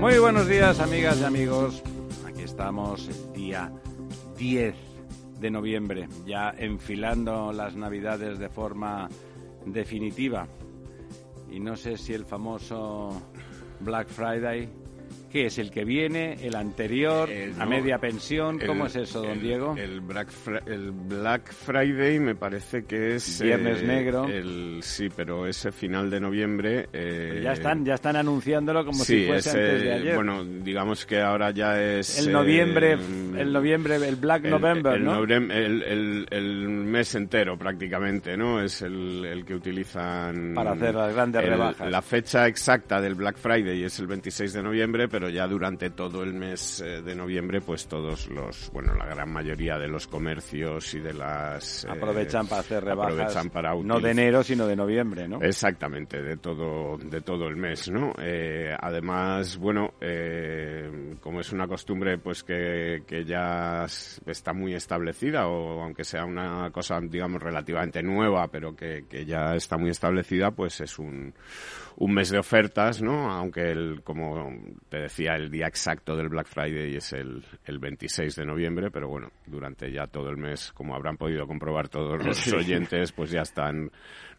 Muy buenos días, amigas y amigos. Aquí estamos el día 10 de noviembre, ya enfilando las Navidades de forma definitiva. Y no sé si el famoso Black Friday ¿Qué es el que viene, el anterior, Eh, a media pensión? ¿Cómo el- es eso, don el- Diego? El Black, el Black Friday me parece que es... Viernes eh, negro. el- sí, pero ese final de noviembre... eh, ya están, ya están anunciándolo como sí, si fuese ese- antes de ayer. Bueno, digamos que ahora ya es... el noviembre, el noviembre, el Black November, el, ¿no? el- mes entero prácticamente, ¿no? Es el, que utilizan... Para hacer las grandes rebajas. La fecha exacta del Black Friday es el 26 de noviembre, pero ya durante todo el mes eh, de noviembre, pues todos los, bueno, la gran mayoría de los comercios y de las... eh, Aprovechan para hacer rebajas, aprovechan para no de enero, sino de noviembre, ¿no? Exactamente, de todo, de todo el mes, ¿no? Eh, además, bueno, eh, como es una costumbre, pues que, que ya está muy establecida, o aunque sea una cosa, digamos, relativamente nueva, pero que, que ya está muy establecida, pues es un, un mes de ofertas, ¿no? Aunque, el, como te decía, el día exacto del Black Friday es el, el 26 de noviembre, pero bueno, durante ya todo el mes, como habrán podido comprobar todos los Sí. oyentes, pues ya están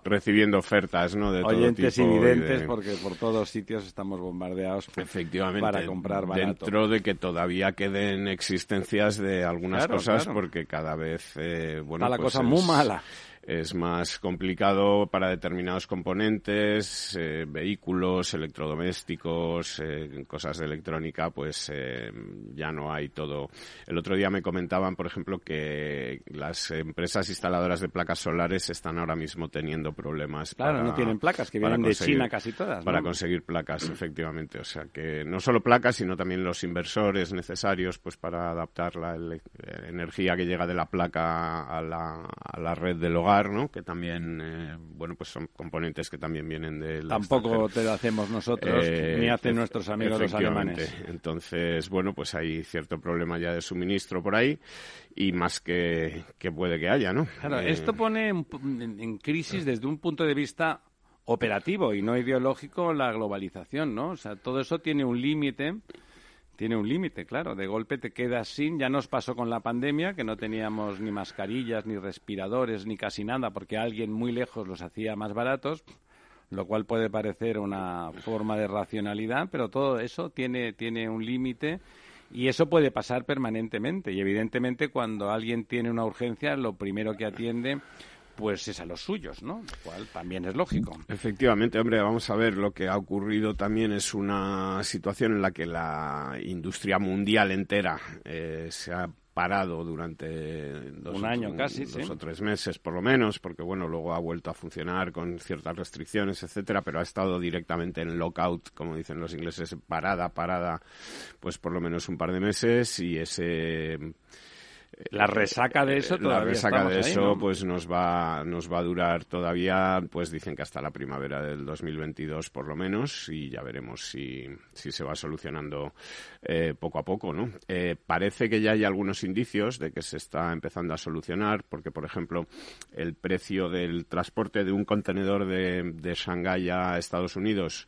recibiendo ofertas, ¿no? De todo Oyentes tipo y y videntes, de- porque por todos sitios estamos bombardeados Efectivamente, para comprar barato. dentro de que todavía queden existencias de algunas Claro, cosas, claro. porque cada vez, eh, bueno, Está la pues cosa es- muy mala. Es más complicado para determinados componentes, eh, vehículos, electrodomésticos, eh, cosas de electrónica, pues eh, ya no hay todo. El otro día me comentaban, por ejemplo, que las empresas instaladoras de placas solares están ahora mismo teniendo problemas. Claro, para- no tienen placas, que vienen de China casi todas, ¿no? Para conseguir placas, efectivamente. O sea que no solo placas, sino también los inversores necesarios pues para adaptar la ele- eh, energía que llega de la placa a la, a la red del hogar, ¿no? Que también, eh, bueno, pues son componentes que también vienen del Tampoco extranjero. te lo hacemos nosotros, Eh, ni hacen nuestros amigos los alemanes. Entonces, bueno, pues hay cierto problema ya de suministro por ahí y más que, que puede que haya, ¿no? Claro, Eh, esto pone en, en- en crisis desde un punto de vista operativo y no ideológico la globalización, ¿no? O sea, todo eso tiene un límite, tiene un límite, claro. De golpe te quedas sin, ya nos pasó con la pandemia, que no teníamos ni mascarillas, ni respiradores, ni casi nada, porque alguien muy lejos los hacía más baratos, lo cual puede parecer una forma de racionalidad, pero todo eso tiene, tiene un límite y eso puede pasar permanentemente. Y evidentemente cuando alguien tiene una urgencia, lo primero que atiende pues es a los suyos, ¿no? Lo cual también es lógico. Efectivamente, hombre, vamos a ver, lo que ha ocurrido también es una situación en la que la industria mundial entera eh, se ha parado durante dos, un año casi, dos o tres meses por lo menos, porque bueno, luego ha vuelto a funcionar con ciertas restricciones, etcétera, pero ha estado directamente en lockout, como dicen los ingleses, parada, parada, pues por lo menos un par de meses y ese la resaca de eso todavía la resaca de ahí, eso ¿no? pues nos va nos va a durar todavía pues dicen que hasta la primavera del 2022 por lo menos y ya veremos si, si se va solucionando eh, poco a poco no Eh, parece que ya hay algunos indicios de que se está empezando a solucionar porque por ejemplo el precio del transporte de un contenedor de, de Shanghái a Estados Unidos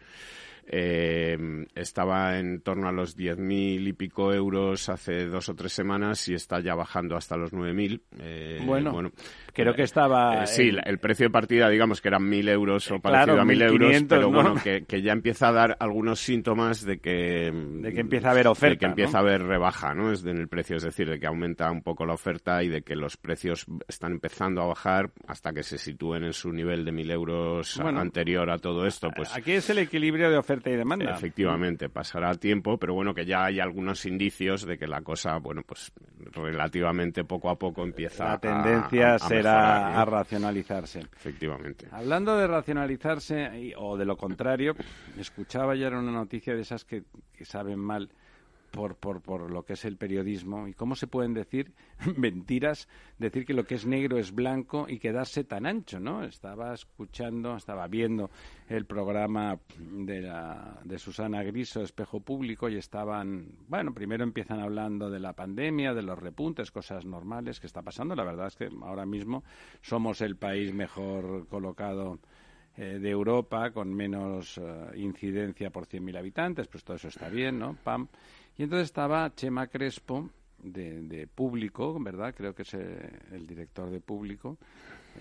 eh, estaba en torno a los 10.000 y pico euros hace dos o tres semanas y está ya bajando hasta los 9.000. Eh, Bueno, creo que estaba eh, sí, en- el precio de partida, digamos que eran 1.000 euros o Eh, parecido claro, a 1.000 euros, 1.500, pero ¿no? bueno, que, que ya empieza a dar algunos síntomas de que... De que empieza a haber oferta, De que empieza ¿no? a haber rebaja, ¿no? Es en el precio, es decir, de que aumenta un poco la oferta y de que los precios están empezando a bajar hasta que se sitúen en su nivel de 1.000 euros Bueno, anterior a todo esto, pues... Aquí es el equilibrio de oferta y demanda. Efectivamente, pasará tiempo, pero bueno, que ya hay algunos indicios de que la cosa, bueno, pues relativamente poco a poco empieza La a- tendencia a- a será a racionalizarse. Efectivamente. Hablando de racionalizarse y- o de lo contrario, escuchaba ayer una noticia de esas que, que saben mal por, por, por lo que es el periodismo y cómo se pueden decir mentiras, decir que lo que es negro es blanco y quedarse tan ancho, ¿no? Estaba escuchando, estaba viendo el programa de, la, de Susana Griso, Espejo Público, y estaban, bueno, primero empiezan hablando de la pandemia, de los repuntes, cosas normales que está pasando. La verdad es que ahora mismo somos el país mejor colocado eh, de Europa con menos eh, incidencia por 100.000 habitantes, pues todo eso está bien, ¿no? Pam. Y entonces estaba Chema Crespo, de, de Público, ¿verdad? Creo que es eh, el director de Público,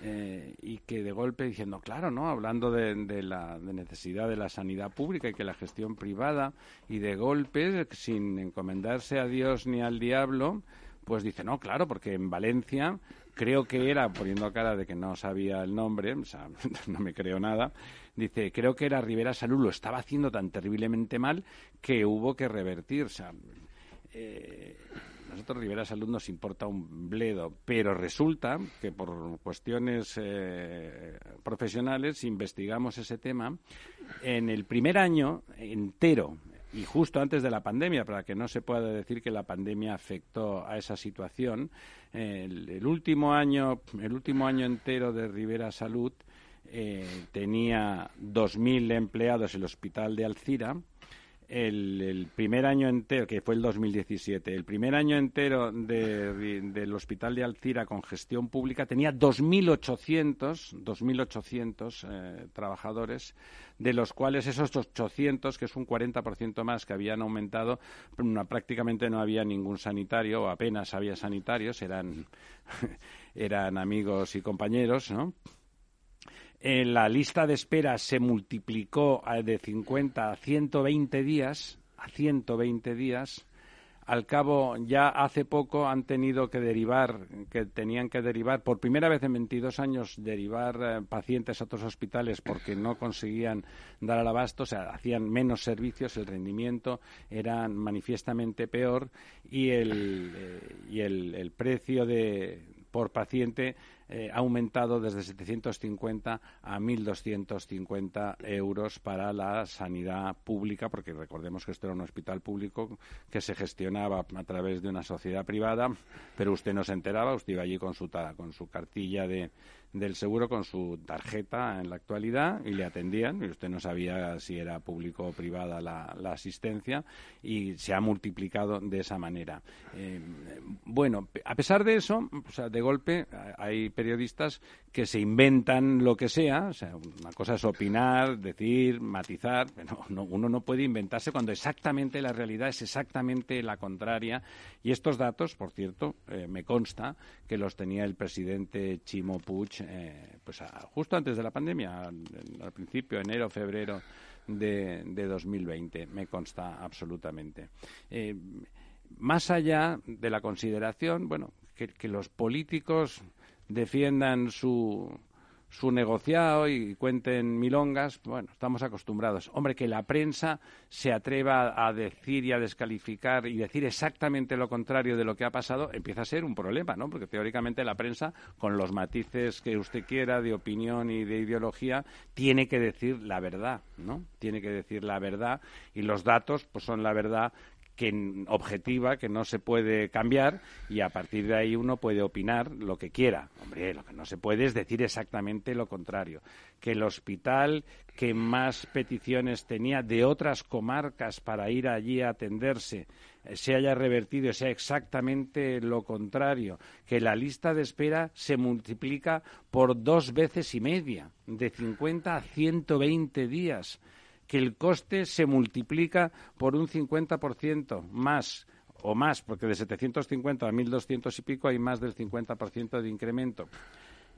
eh, y que de golpe diciendo, claro, ¿no? Hablando de, de la de necesidad de la sanidad pública y que la gestión privada, y de golpe, sin encomendarse a Dios ni al diablo, pues dice, no, claro, porque en Valencia creo que era, poniendo cara de que no sabía el nombre, o sea, no me creo nada, dice, creo que era Rivera Salud, lo estaba haciendo tan terriblemente mal que hubo que revertir. O sea, eh, nosotros Rivera Salud nos importa un bledo, pero resulta que por cuestiones eh, profesionales investigamos ese tema. En el primer año entero, y justo antes de la pandemia, para que no se pueda decir que la pandemia afectó a esa situación, el, el último año, el último año entero de Rivera Salud eh, tenía 2.000 empleados el hospital de Alcira. El, primer año entero, que fue el 2017, el primer año entero de- del hospital de Alcira con gestión pública tenía 2.800 2.800 eh, trabajadores, de los cuales esos 800, que es un 40% más que habían aumentado, prácticamente no había ningún sanitario, o apenas había sanitarios, eran, eran amigos y compañeros, ¿no? La lista de espera se multiplicó eh, de 50 a 120 días, a 120 días. Al cabo, ya hace poco han tenido que derivar, que tenían que derivar, por primera vez en 22 años, derivar eh, pacientes a otros hospitales porque no conseguían dar al abasto, o sea, hacían menos servicios, el rendimiento era manifiestamente peor y el, eh, y el precio de, por paciente eh, ha aumentado desde 750 a 1.250 euros para la sanidad pública, porque recordemos que esto era un hospital público que se gestionaba a través de una sociedad privada, pero usted no se enteraba, usted iba allí con su, con su cartilla de, del seguro, con su tarjeta en la actualidad y le atendían y usted no sabía si era público o privada la, la asistencia y se ha multiplicado de esa manera. Eh, bueno, a pesar de eso, o sea, de golpe hay periodistas que se inventan lo que sea, o sea, una cosa es opinar, decir, matizar, pero no- uno no puede inventarse cuando exactamente la realidad es exactamente la contraria. Y estos datos, por cierto, eh, me consta que los tenía el presidente Chimo Puig eh, pues justo antes de la pandemia, al, principio, enero, febrero de, de 2020, me consta absolutamente. Eh, más allá de la consideración, bueno, que los políticos defiendan su, su negociado y cuenten milongas, bueno, estamos acostumbrados. Hombre, que la prensa se atreva a decir y a descalificar y decir exactamente lo contrario de lo que ha pasado, empieza a ser un problema, ¿no? Porque teóricamente la prensa, con los matices que usted quiera de opinión y de ideología, tiene que decir la verdad, ¿no? Tiene que decir la verdad y los datos, pues son la verdad que objetiva, que no se puede cambiar y a partir de ahí uno puede opinar lo que quiera. Hombre, lo que no se puede es decir exactamente lo contrario. Que el hospital que más peticiones tenía de otras comarcas para ir allí a atenderse eh, se haya revertido sea exactamente lo contrario, que la lista de espera se multiplica por dos veces y media, de 50 a 120 días que el coste se multiplica por un 50% más o más, porque de 750 a 1.200 y pico hay más del 50% de incremento.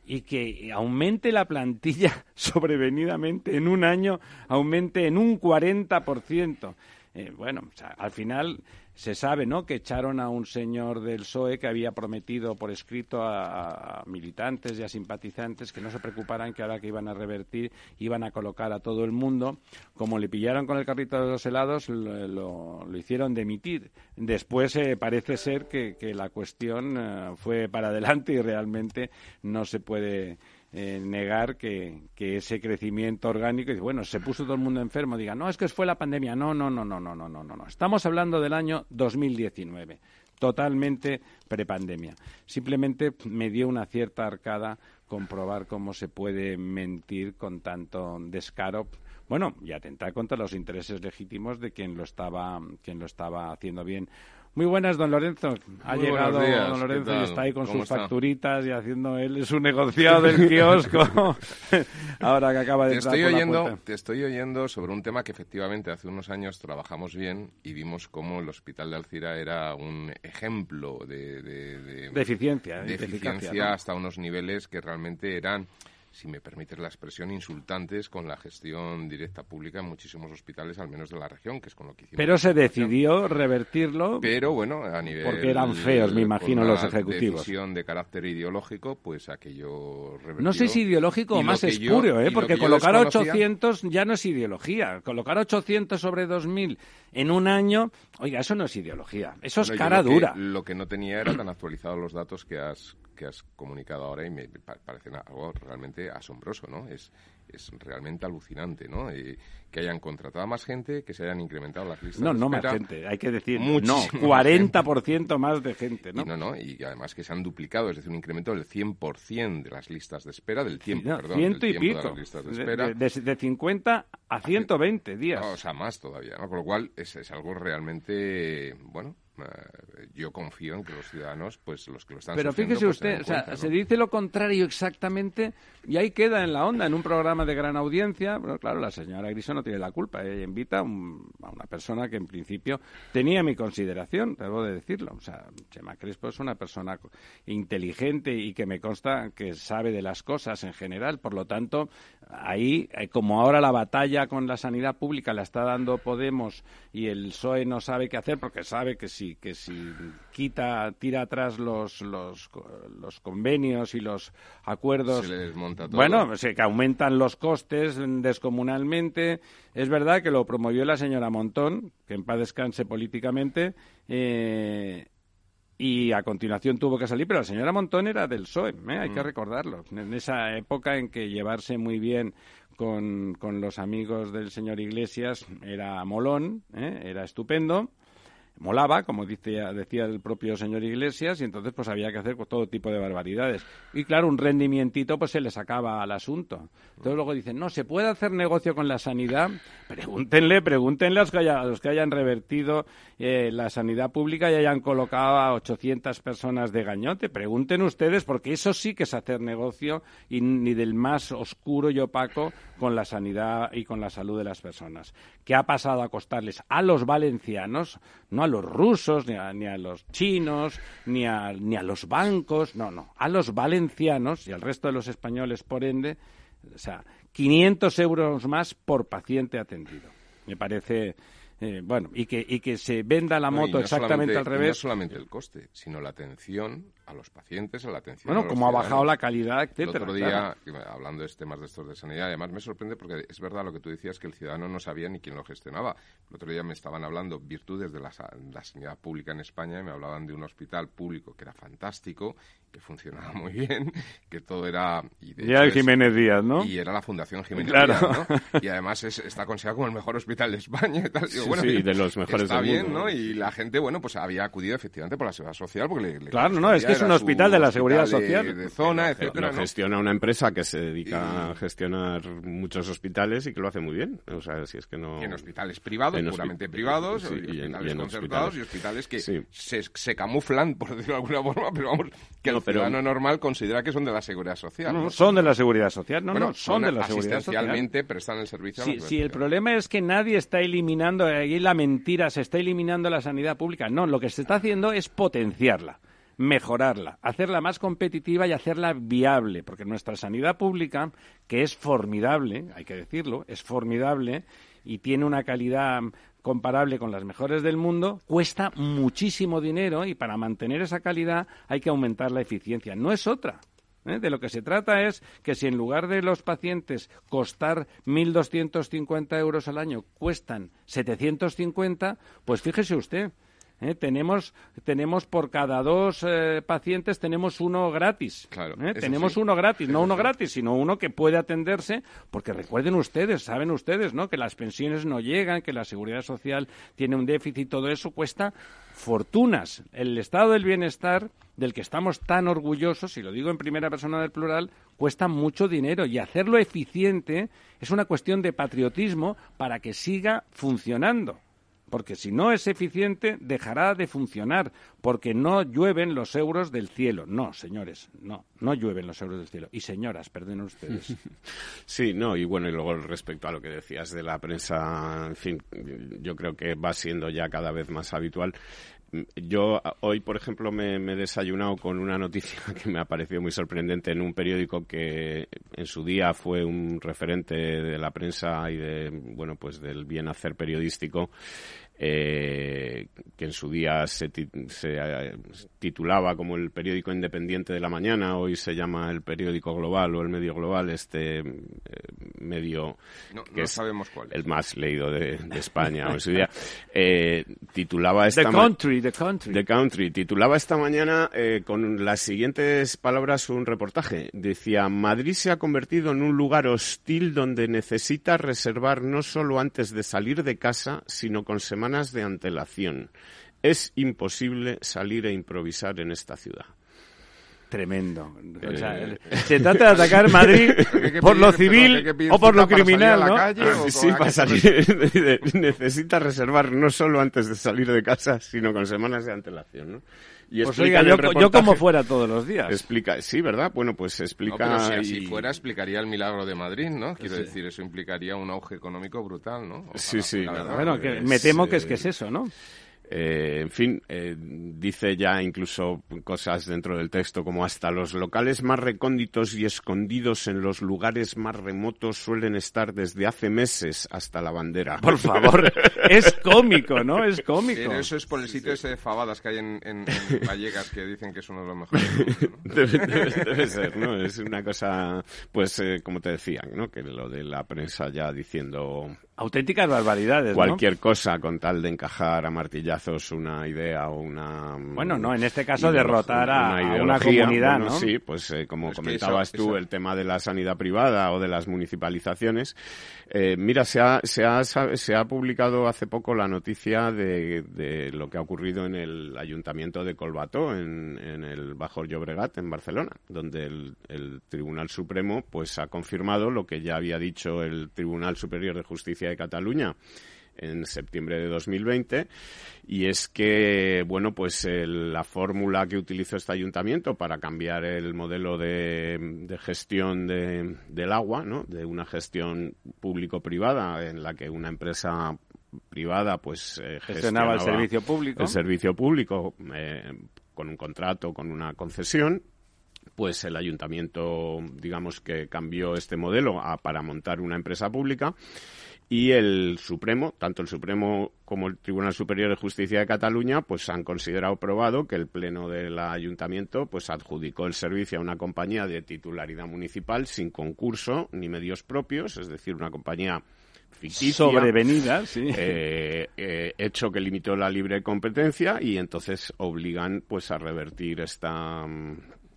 Y que aumente la plantilla sobrevenidamente en un año, aumente en un 40%. Eh, bueno, al final se sabe, ¿no?, que echaron a un señor del PSOE que había prometido por escrito a, militantes y a simpatizantes que no se preocuparan que ahora que iban a revertir iban a colocar a todo el mundo. Como le pillaron con el carrito de los helados, lo, hicieron demitir. Después eh, parece ser que, la cuestión eh, fue para adelante y realmente no se puede eh, negar que, ese crecimiento orgánico, y bueno, se puso todo el mundo enfermo, diga, no, es que fue la pandemia. No, no, no, no, no, no, no, no. Estamos hablando del año 2019, totalmente prepandemia. Simplemente me dio una cierta arcada comprobar cómo se puede mentir con tanto descaro bueno, y atentar contra los intereses legítimos de quien lo estaba, quien lo estaba haciendo bien. Muy buenas, don Lorenzo. Ha llegado don Lorenzo y está ahí con sus facturitas y haciendo él su negociado del kiosco. Ahora que acaba de te estoy oyendo, Te estoy oyendo sobre un tema que efectivamente hace unos años trabajamos bien y vimos cómo el hospital de Alcira era un ejemplo de, de, eficiencia, de eficiencia hasta unos niveles que realmente eran si me permites la expresión, insultantes con la gestión directa pública en muchísimos hospitales, al menos de la región, que es con lo que hicimos. Pero se decidió revertirlo. Pero bueno, a nivel. Porque eran feos, me imagino, los ejecutivos. decisión de carácter ideológico, pues aquello No sé si ideológico o más espurio, ¿eh? Porque colocar 800 ya no es ideología. Colocar 800 sobre 2000 en un año, oiga, eso no es ideología. Eso es cara dura. lo que no tenía era tan actualizados los datos que has que has comunicado ahora y me parece algo realmente asombroso, ¿no? Es, es realmente alucinante, ¿no? que hayan contratado a más gente, que se hayan incrementado las listas no, de No, no más gente, hay que decir, no, 40% más de gente, ¿no? Y no, no, y además que se han duplicado, es decir, un incremento del 100% de las listas de espera, del tiempo, perdón, ciento y pico, de listas de espera. De, de, 50 a 120 días. o sea, más todavía, ¿no? Con lo cual es, es algo realmente, bueno, eh, yo confío en que los ciudadanos, pues los que lo están Pero fíjese pues, usted, o sea, se dice lo contrario exactamente y ahí queda en la onda, en un programa de gran audiencia. Pero claro, la señora Griso no tiene la culpa. Ella invita a, una persona que en principio tenía mi consideración, debo de decirlo. O sea, Chema Crespo es una persona inteligente y que me consta que sabe de las cosas en general. Por lo tanto, ahí, eh, como ahora la batalla con la sanidad pública la está dando Podemos y el PSOE no sabe qué hacer porque sabe que si, que si quita, tira atrás los, los, los convenios y los acuerdos, bueno, que aumentan los costes descomunalmente. Es verdad que lo promovió la señora Montón, que en paz descanse políticamente, eh, y a continuación tuvo que salir, pero la señora Montón era del PSOE, ¿eh? hay que mm. recordarlo. En esa época en que llevarse muy bien con, con los amigos del señor Iglesias era molón, ¿eh? era estupendo molaba, como decía, decía el propio señor Iglesias, y entonces pues había que hacer todo tipo de barbaridades. Y claro, un rendimientito pues se le sacaba al asunto. Entonces luego dicen, no, ¿se puede hacer negocio con la sanidad? Pregúntenle, pregúntenle a los que, los que hayan revertido eh, la sanidad pública y hayan colocado a 800 personas de gañote. Pregunten ustedes, porque eso sí que es hacer negocio y ni del más oscuro y opaco con la sanidad y con la salud de las personas. ¿Qué ha pasado a costarles a los valencianos? No a los rusos, ni a, ni a los chinos, ni a, ni a los bancos, no, no, a los valencianos y al resto de los españoles, por ende, o sea, 500 euros más por paciente atendido. Me parece, eh, bueno, y que, y que se venda la moto exactamente al revés. no solamente el coste, sino la atención a los pacientes, a la atención. Bueno, como ha bajado la calidad, etcétera. El otro día, hablando de temas de estos de sanidad, además me sorprende porque es verdad lo que tú decías, que el ciudadano no sabía ni quién lo gestionaba. El otro día me estaban hablando virtudes de la, sanidad pública en España y me hablaban de un hospital público que era fantástico, que funcionaba muy bien, que todo era... Y ya el Jiménez Díaz, ¿no? Y era la Fundación Jiménez Díaz, ¿no? Y además está considerado como el mejor hospital de España y tal. bueno, sí, de los mejores está bien, ¿no? Y la gente, bueno, pues había acudido efectivamente por la seguridad social porque le, Claro, no, es que es un hospital de la seguridad social. De, zona, etcétera. Lo gestiona una empresa que se dedica a gestionar muchos hospitales y que lo hace muy bien. O sea, si es que no... en hospitales privados, puramente privados, y, hospitales concertados y hospitales que se, camuflan, por decirlo de alguna forma, pero vamos, que el ciudadano normal considera que son de la seguridad social. No, son de la seguridad social. No, no, son, de la seguridad social. prestan el servicio. Sí, sí, el problema es que nadie está eliminando, ahí la mentira, se está eliminando la sanidad pública. No, lo que se está haciendo es potenciarla mejorarla, hacerla más competitiva y hacerla viable, porque nuestra sanidad pública, que es formidable, hay que decirlo, es formidable y tiene una calidad comparable con las mejores del mundo, cuesta muchísimo dinero y para mantener esa calidad hay que aumentar la eficiencia. No es otra. ¿eh? De lo que se trata es que si en lugar de los pacientes costar 1.250 euros al año cuestan 750, pues fíjese usted, ¿eh? tenemos, tenemos por cada dos eh, pacientes tenemos uno gratis. Claro, ¿eh? Tenemos uno gratis, no uno gratis, sino uno que puede atenderse, porque recuerden ustedes, saben ustedes, ¿no? Que las pensiones no llegan, que la seguridad social tiene un déficit, todo eso cuesta fortunas. El estado del bienestar del que estamos tan orgullosos, y lo digo en primera persona del plural, cuesta mucho dinero y hacerlo eficiente es una cuestión de patriotismo para que siga funcionando porque si no es eficiente dejará de funcionar, porque no llueven los euros del cielo. No, señores, no, no llueven los euros del cielo. Y señoras, perdonen ustedes. Sí, no, y bueno, y luego respecto a lo que decías de la prensa, en fin, yo creo que va siendo ya cada vez más habitual. Yo hoy, por ejemplo, me, me, he desayunado con una noticia que me ha parecido muy sorprendente en un periódico que en su día fue un referente de la prensa y de, bueno, pues del bien hacer periodístico eh, que en su día se, eh, titulaba como el periódico independiente de la mañana, hoy se llama el periódico global o el medio global, este eh, medio que es sabemos cuál el más leído de, España en su día, eh, titulaba esta The Country, The Country. The Country, titulaba esta mañana con las siguientes palabras un reportaje. Decía, Madrid se ha convertido en un lugar hostil donde necesita reservar no solo antes de salir de casa, sino con semanas de antelación. Es imposible salir e improvisar en esta ciudad. Tremendo. Eh, se trata de atacar Madrid por lo civil o por lo criminal, ¿no? sí, para salir. necesita reservar no solo antes de salir de casa, sino con semanas de antelación, ¿no? Y pues oiga, yo, como fuera todos los días. Explica, sí, ¿verdad? Bueno, pues explica... si fuera, explicaría el milagro de Madrid, ¿no? Quiero decir, eso implicaría un auge económico brutal, ¿no? sí, sí. bueno, que me temo que es que es eso, ¿no? Eh, en fin, eh, dice ya incluso cosas dentro del texto como hasta los locales más recónditos y escondidos en los lugares más remotos suelen estar desde hace meses hasta la bandera. Por favor, es cómico, ¿no? Es cómico. eso es por el sitio ese de Fabadas que hay en, en, Vallecas que dicen que es uno de los mejores. debe, ser, ¿no? Es una cosa, pues, eh, como te decía, ¿no? Que lo de la prensa ya diciendo Auténticas barbaridades. Cualquier cosa con tal de encajar a martillazos una idea o una. Bueno, no, en este caso derrotar a, una, comunidad, ¿no? Sí, pues eh, como comentabas tú, el tema de la sanidad privada o de las municipalizaciones. Eh, mira, se ha, se, ha, se ha publicado hace poco la noticia de, de lo que ha ocurrido en el ayuntamiento de Colbató, en, en el Bajo Llobregat, en Barcelona, donde el, el Tribunal Supremo pues ha confirmado lo que ya había dicho el Tribunal Superior de Justicia de Cataluña en septiembre de 2020 y es que bueno pues la fórmula que utilizó este ayuntamiento para cambiar el modelo de, gestión del agua ¿no? de una gestión público privada en la que una empresa privada pues eh, gestionaba el servicio público el servicio público eh, con un contrato con una concesión pues el ayuntamiento digamos que cambió este modelo para montar una empresa pública y el Supremo, tanto el Supremo como el Tribunal Superior de Justicia de Cataluña, pues han considerado probado que el Pleno del Ayuntamiento pues adjudicó el servicio a una compañía de titularidad municipal sin concurso ni medios propios, es decir, una compañía ficticia, sobrevenida, sí. eh, eh, hecho que limitó la libre competencia y entonces obligan pues a revertir esta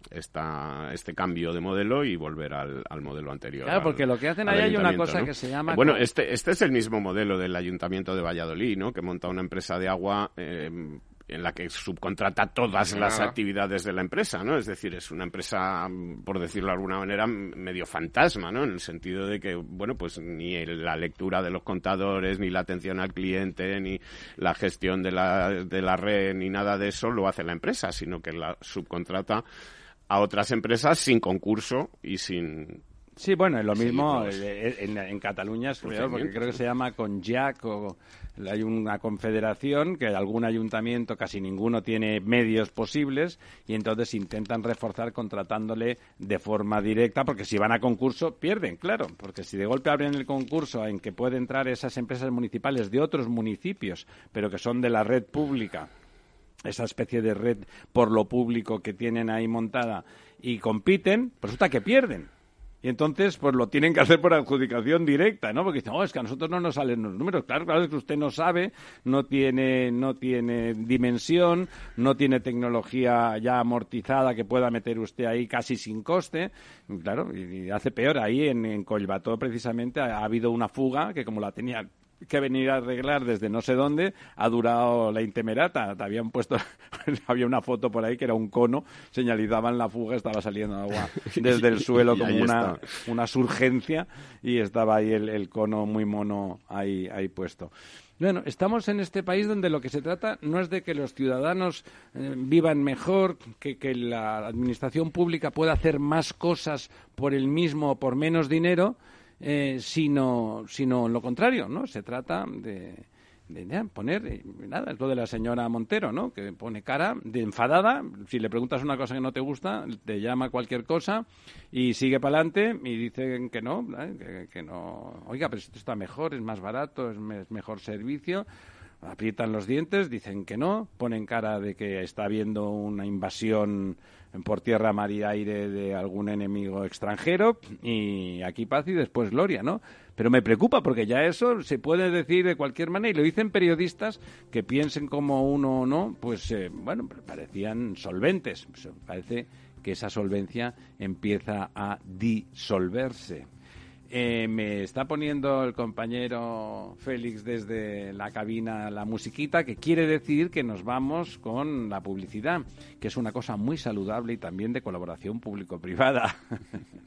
esta, este cambio de modelo y volver al, al modelo anterior. Claro, al- porque lo que hacen ahí hay una cosa ¿no? que se llama... Bueno, co- este, este es el mismo modelo del Ayuntamiento de Valladolid, ¿no? Que monta una empresa de agua eh, en la que subcontrata todas las actividades de la empresa, ¿no? Es decir, es una empresa, mm, por decirlo de alguna manera, m- medio fantasma, ¿no? En el sentido de que, bueno, pues ni el- la lectura de los contadores, ni la atención al cliente, ni la gestión de la, de la red, ni nada de eso lo hace la empresa, sino que la subcontrata a otras empresas sin concurso y sin Sí, bueno, es lo Sí, mismo pues, en, en Cataluña, es peor, porque creo que se llama CONJAC o hay una confederación que algún ayuntamiento, casi ninguno, tiene medios posibles y entonces intentan reforzar contratándole de forma directa, porque si van a concurso pierden, claro, porque si de golpe abren el concurso en que pueden entrar esas empresas municipales de otros municipios, pero que son de la red pública, esa especie de red por lo público que tienen ahí montada y compiten, resulta que pierden. Y entonces, pues lo tienen que hacer por adjudicación directa, ¿no? Porque dicen, oh, es que a nosotros no nos salen los números. Claro, claro, es que usted no sabe, no tiene, no tiene dimensión, no tiene tecnología ya amortizada que pueda meter usted ahí casi sin coste. Claro, y, hace peor. Ahí en, en Collbató, precisamente, ha, ha habido una fuga que como la tenía que venir a arreglar desde no sé dónde, ha durado la intemerata. Te habían puesto, había una foto por ahí que era un cono, señalizaban la fuga, estaba saliendo agua desde el suelo como una, está. una surgencia y estaba ahí el, el cono muy mono ahí, ahí puesto. Bueno, estamos en este país donde lo que se trata no es de que los ciudadanos eh, vivan mejor, que, que la administración pública pueda hacer más cosas por el mismo o por menos dinero, eh, sino, sino lo contrario, ¿no? Se trata de, de poner, eh, nada, es lo de la señora Montero, ¿no? Que pone cara de enfadada, si le preguntas una cosa que no te gusta, te llama cualquier cosa y sigue para adelante y dicen que no, ¿eh? que, no, oiga, pero esto está mejor, es más barato, es, es mejor servicio. Aprietan los dientes, dicen que no, ponen cara de que está habiendo una invasión por tierra, mar y aire de algún enemigo extranjero y aquí paz y después gloria, ¿no? Pero me preocupa porque ya eso se puede decir de cualquier manera y lo dicen periodistas que piensen como uno o no, pues eh, bueno, parecían solventes. Parece que esa solvencia empieza a disolverse. Eh, me está poniendo el compañero Félix desde la cabina la musiquita, que quiere decir que nos vamos con la publicidad, que es una cosa muy saludable y también de colaboración público-privada.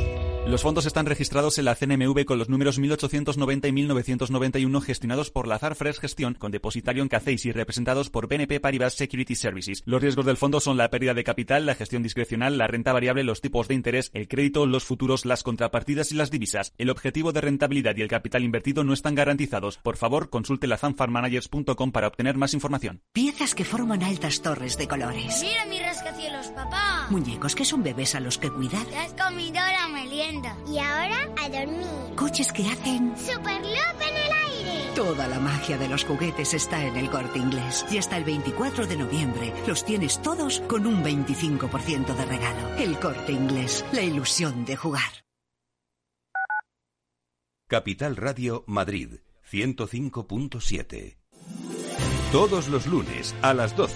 Los fondos están registrados en la CNMV con los números 1890 y 1991 gestionados por Lazar Fresh Gestión con depositario en Cacéis y representados por BNP Paribas Security Services. Los riesgos del fondo son la pérdida de capital, la gestión discrecional, la renta variable, los tipos de interés, el crédito, los futuros, las contrapartidas y las divisas. El objetivo de rentabilidad y el capital invertido no están garantizados. Por favor, consulte lazanfarmanagers.com para obtener más información. Piezas que forman altas torres de colores. Mira mi rascacielos, papá. Muñecos que son bebés a los que cuidar. Te has comido Y ahora a dormir. Coches que hacen... ¡Super loco en el aire! Toda la magia de los juguetes está en el corte inglés. Y hasta el 24 de noviembre los tienes todos con un 25% de regalo. El corte inglés, la ilusión de jugar. Capital Radio Madrid 105.7. Todos los lunes a las 12,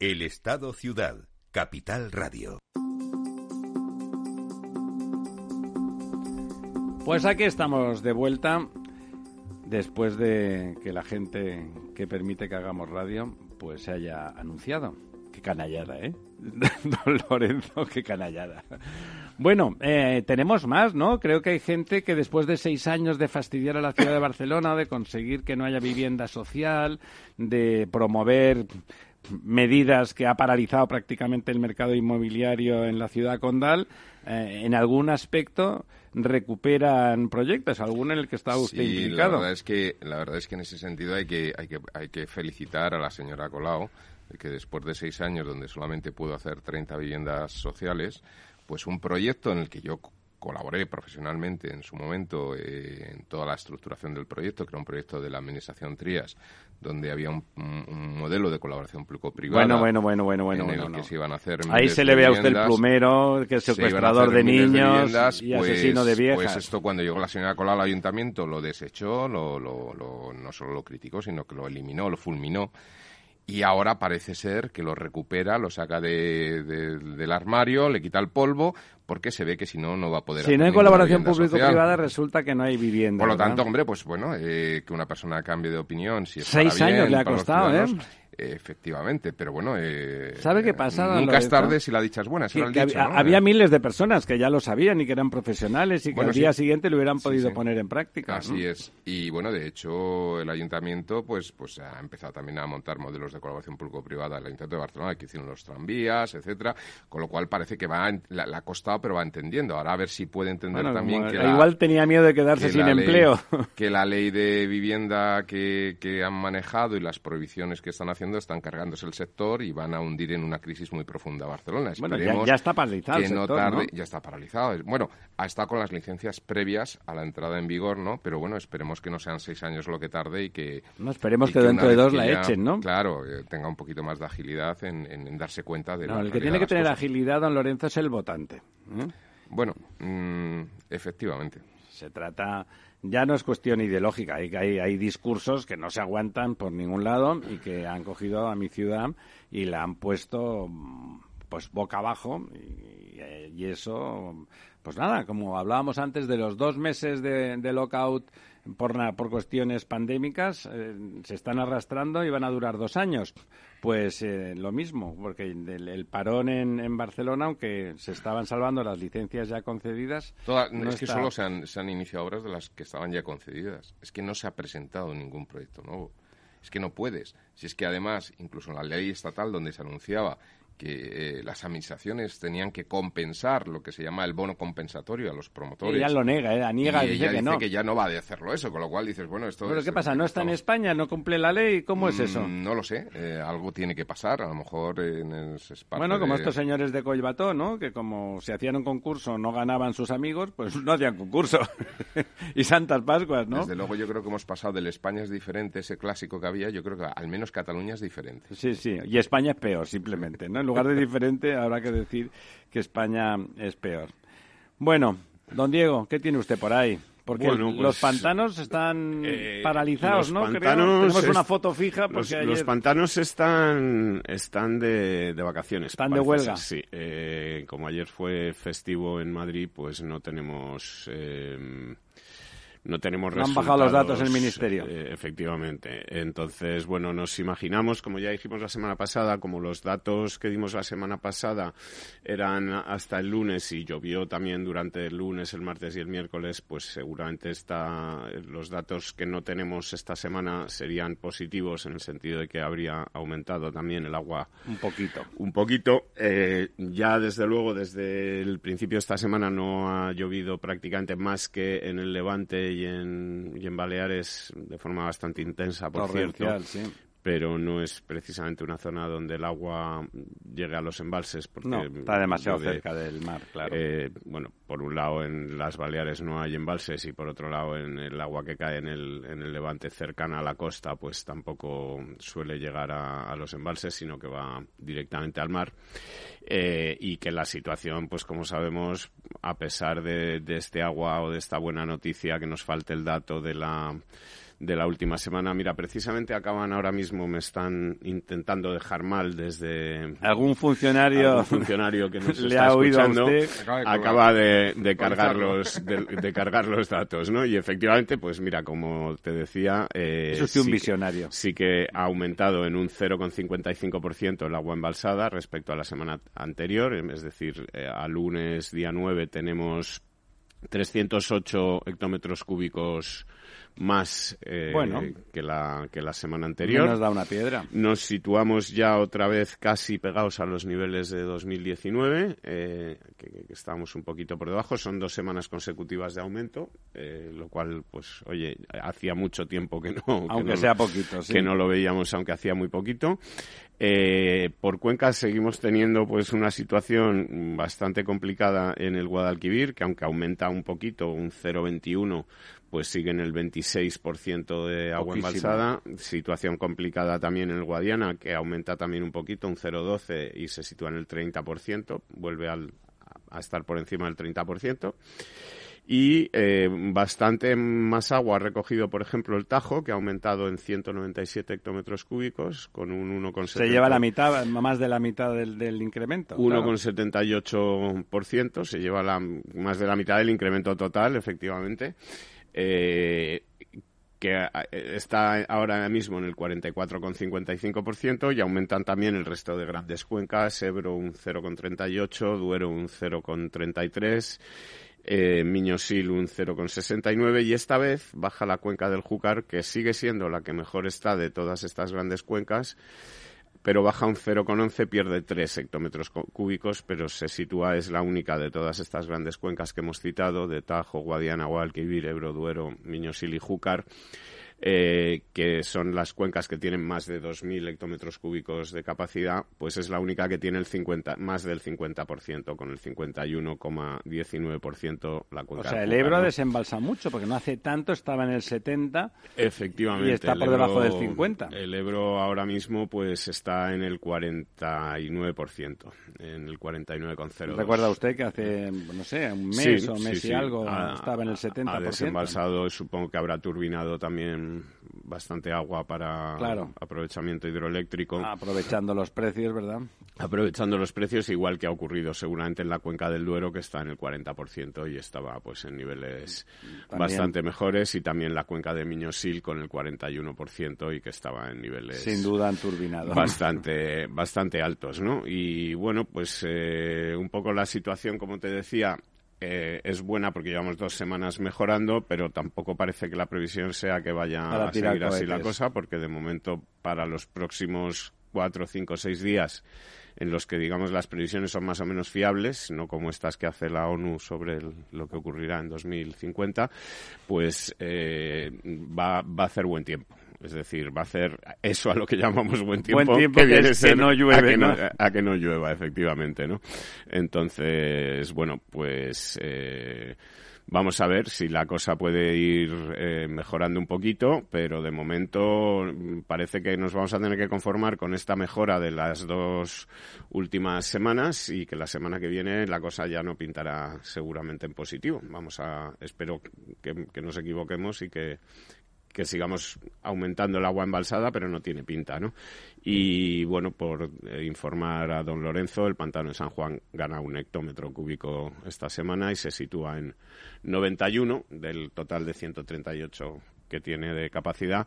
El Estado Ciudad, Capital Radio. Pues aquí estamos de vuelta después de que la gente que permite que hagamos radio pues se haya anunciado. Qué canallada, ¿eh? Don Lorenzo, qué canallada. Bueno, eh, tenemos más, ¿no? Creo que hay gente que después de seis años de fastidiar a la ciudad de Barcelona, de conseguir que no haya vivienda social, de promover medidas que ha paralizado prácticamente el mercado inmobiliario en la ciudad condal, eh, en algún aspecto recuperan proyectos, alguno en el que está usted Sí, implicado. La verdad es que la verdad es que en ese sentido hay que hay que hay que felicitar a la señora Colau que después de seis años donde solamente pudo hacer 30 viviendas sociales, pues un proyecto en el que yo colaboré profesionalmente en su momento eh, en toda la estructuración del proyecto, que era un proyecto de la Administración Trías, donde había un, modelo de colaboración público-privada. Bueno, bueno, bueno, bueno, bueno, en el bueno, que no. se iban a hacer Ahí se le ve a usted el plumero, que es Se secuestrador hacer de niños viviendas, y pues- asesino de viejas. Pues esto cuando llegó la señora Colau al ayuntamiento lo desechó, lo, lo- lo- no solo lo criticó, sino que lo eliminó, lo fulminó. Y ahora parece ser que lo recupera, lo saca de- de- del armario, le quita el polvo, porque se ve que si no, no va a poder si no hay colaboración público-privada, resulta que no hay vivienda. Por lo ¿verdad? tanto, hombre, pues bueno, eh, que una persona cambie de opinión. Si es Seis para bien, años le ha costado, ¿eh? Efectivamente, pero bueno. eh, ¿Sabe qué pasa, Nunca es tarde si la dicha es buena. era el dicho, había, ¿no? había miles de personas que ya lo sabían y que eran profesionales y que Bueno, al día sí. siguiente lo hubieran Sí, podido sí. poner en práctica. Así ¿no? es. Y bueno, de hecho, el ayuntamiento pues pues ha empezado también a montar modelos de colaboración público-privada. El ayuntamiento de Barcelona, que hicieron los tranvías, etcétera. Con lo cual parece que va, en- la, la ha costado, pero va entendiendo. Ahora a ver si puede entender Bueno, también que la- igual tenía miedo de quedarse que sin ley- empleo. que la ley de vivienda que, que han manejado y las prohibiciones que están haciendo están cargándose el sector y van a hundir en una crisis muy profunda Barcelona. Bueno, ya- Esperemos ya está paralizado que el no sector, tarde, ¿no? ya está paralizado. Bueno, ha estado con las licencias previas a la entrada en vigor, ¿no? Pero bueno, esperemos que no sean seis años lo que tarde y que No, esperemos y que dentro de dos que la ya, echen, ¿no? Claro, eh, tenga un poquito más de agilidad en, en- en darse cuenta de No, la el que tiene que tener cosas. agilidad, don Lorenzo, es el votante. ¿eh? Bueno, mm, efectivamente. Se trata, ya no es cuestión ideológica, hay, hay, hay discursos que no se aguantan por ningún lado y que han cogido a mi ciudad y la han puesto mm, pues boca abajo y, eh, y eso, pues nada, como hablábamos antes de los dos meses de, de lockout por, por cuestiones pandémicas, eh, se están arrastrando y van a durar dos años. Pues eh, lo mismo, porque el, el parón en, en Barcelona, aunque se estaban salvando las licencias ya concedidas, Toda- no es que solo se han, se han iniciado obras de las que estaban ya concedidas. Es que no se ha presentado ningún proyecto nuevo. Es que no puedes. Si es que además, incluso en la ley estatal donde se anunciaba que eh, las administraciones tenían que compensar lo que se llama el bono compensatorio a los promotores. Ella lo nega, ¿eh? niega, y dice ella que dice no. que ya no va a hacerlo eso, con lo cual dices, bueno, esto ¿Pero es- qué pasa? ¿No está en España? ¿No cumple la ley? ¿Cómo es eso? Mm, No lo sé, eh, algo tiene que pasar, a lo mejor eh, en el- Bueno, como de- estos señores de Coibató, ¿no? Que como se hacían un concurso no ganaban sus amigos, pues no hacían concurso. y Santas Pascuas, ¿no? Desde luego yo creo que hemos pasado del España es diferente, ese clásico que había, yo creo que al menos Cataluña es diferente. Sí, sí. Y España es peor, simplemente, ¿no? En lugar de diferente, habrá que decir que España es peor. Bueno, don Diego, ¿qué tiene usted por ahí? Porque Bueno, los pues, pantanos están Eh, paralizados, ¿no? Creo. pantanos Tenemos una foto fija porque Los, ayer... los pantanos están, están de, de vacaciones. Están de huelga. ser, Sí, Eh, como ayer fue festivo en Madrid, pues no tenemos... eh, no tenemos No han bajado los datos resultados, el Ministerio. eh, efectivamente. Entonces, bueno, nos imaginamos, como ya dijimos la semana pasada, como los datos que dimos la semana pasada eran hasta el lunes y llovió también durante el lunes, el martes y el miércoles, pues seguramente está, los datos que no tenemos esta semana serían positivos en el sentido de que habría aumentado también el agua Un poquito. un poquito. Eh, ya desde luego, desde el principio de esta semana no ha llovido prácticamente más que en el Levante y en, y en Baleares de forma bastante intensa, por cierto. Sí. Pero no es precisamente una zona donde el agua llegue a los embalses. Porque no, está demasiado cerca del mar, claro. Eh, bueno, por un lado en las Baleares no hay embalses y por otro lado en el agua que cae en el, en el levante cercana a la costa, pues tampoco suele llegar a, los embalses, sino que va directamente al mar. Eh, y que la situación, pues como sabemos, a pesar de, de este agua o de esta buena noticia, que nos falte el dato de la de la última semana. Mira, precisamente acaban ahora mismo, me están intentando dejar mal desde... ¿Algún funcionario, funcionario que nos le está ha oído escuchando usted? acaba de, cargar los, de, cargar los datos, ¿no? Y efectivamente, pues mira, como te decía... Eh, Eso es un visionario. sí que ha aumentado en un 0,55% el agua embalsada respecto a la semana anterior, es decir, eh, a lunes día 9 tenemos 308 hectómetros cúbicos más eh, que, la, que la semana anterior. nos da una piedra. Nos situamos ya otra vez casi pegados a los niveles de 2019, eh, que, que, estamos un poquito por debajo. Son dos semanas consecutivas de aumento, eh, lo cual, pues, oye, hacía mucho tiempo que no... Aunque sea poquito, Que no lo veíamos, aunque hacía muy poquito. Eh, por cuencas seguimos teniendo pues una situación bastante complicada en el Guadalquivir, que aunque aumenta un poquito, un 0,21, pues sigue en el 26% de agua embalsada. Situación complicada también en el Guadiana, que aumenta también un poquito, un 0,12 y se sitúa en el 30%, vuelve a estar por encima del 30% y eh, bastante más agua ha recogido, por ejemplo, el Tajo, que ha aumentado en 197 hectómetros cúbicos, con un 1,7. Se lleva la mitad, más de la mitad del, del incremento. 1,78%, se lleva la, más de la mitad del incremento total, efectivamente. Eh, que eh, está ahora mismo en el 44,55% y aumentan también el resto de grandes cuencas, Ebro un 0,38, Duero un 0,33 eh, Miñosil un 0,69 y esta vez baja la cuenca del Júcar, que sigue siendo la que mejor está de todas estas grandes cuencas, pero baja un 0,11, pierde 3 hectómetros cúbicos, pero se sitúa, es la única de todas estas grandes cuencas que hemos citado, de Tajo, Guadiana, Guadalquivir, Ebro, Duero, Miñosil y Júcar, eh, que son las cuencas que tienen más de 2.000 hectómetros cúbicos de capacidad, pues es la única que tiene el 50, más del 50%, con el 51,19% la cuenca. O sea, el Ebro desembalsa mucho, porque no hace tanto estaba en el 70 Efectivamente, y está por debajo del 50. El Ebro ahora mismo pues está en el 49%, en el 49,02. ¿Recuerda usted que hace, no sé, un mes o un mes y algo estaba en el 70%? Ha desembalsado, supongo que habrá turbinado también bastante agua para aprovechamiento hidroeléctrico. Aprovechando los precios, ¿verdad? Aprovechando los precios, igual que ha ocurrido seguramente en la cuenca del Duero, que está en el 40% y estaba pues en niveles bastante mejores, y también la cuenca de Miñosil con el 41% y que estaba en niveles... Sin duda turbinado. Bastante, bastante altos, ¿no? Y bueno, pues eh, un poco la situación, como te decía, eh, es buena porque llevamos dos semanas mejorando, pero tampoco parece que la previsión sea que vaya a seguir así la cosa, porque de momento para los próximos cuatro, cinco, seis días en los que, digamos, las previsiones son más o menos fiables, no como estas que hace la ONU sobre lo que ocurrirá en 2050, pues eh, va, va a hacer buen tiempo. Es decir, va a hacer eso a lo que llamamos buen tiempo, que, viene que no llueve, a que no, llueva, efectivamente, ¿no? Entonces, bueno, pues eh, vamos a ver si la cosa puede ir eh, mejorando un poquito, pero de momento parece que nos vamos a tener que conformar con esta mejora de las dos últimas semanas y que la semana que viene la cosa ya no pintará seguramente en positivo. Vamos a, espero que, que nos equivoquemos y que, que sigamos aumentando el agua embalsada, pero no tiene pinta, ¿no? Y bueno, por eh, informar a don Lorenzo, el pantano de San Juan gana un hectómetro cúbico esta semana y se sitúa en 91 del total de 138 que tiene de capacidad,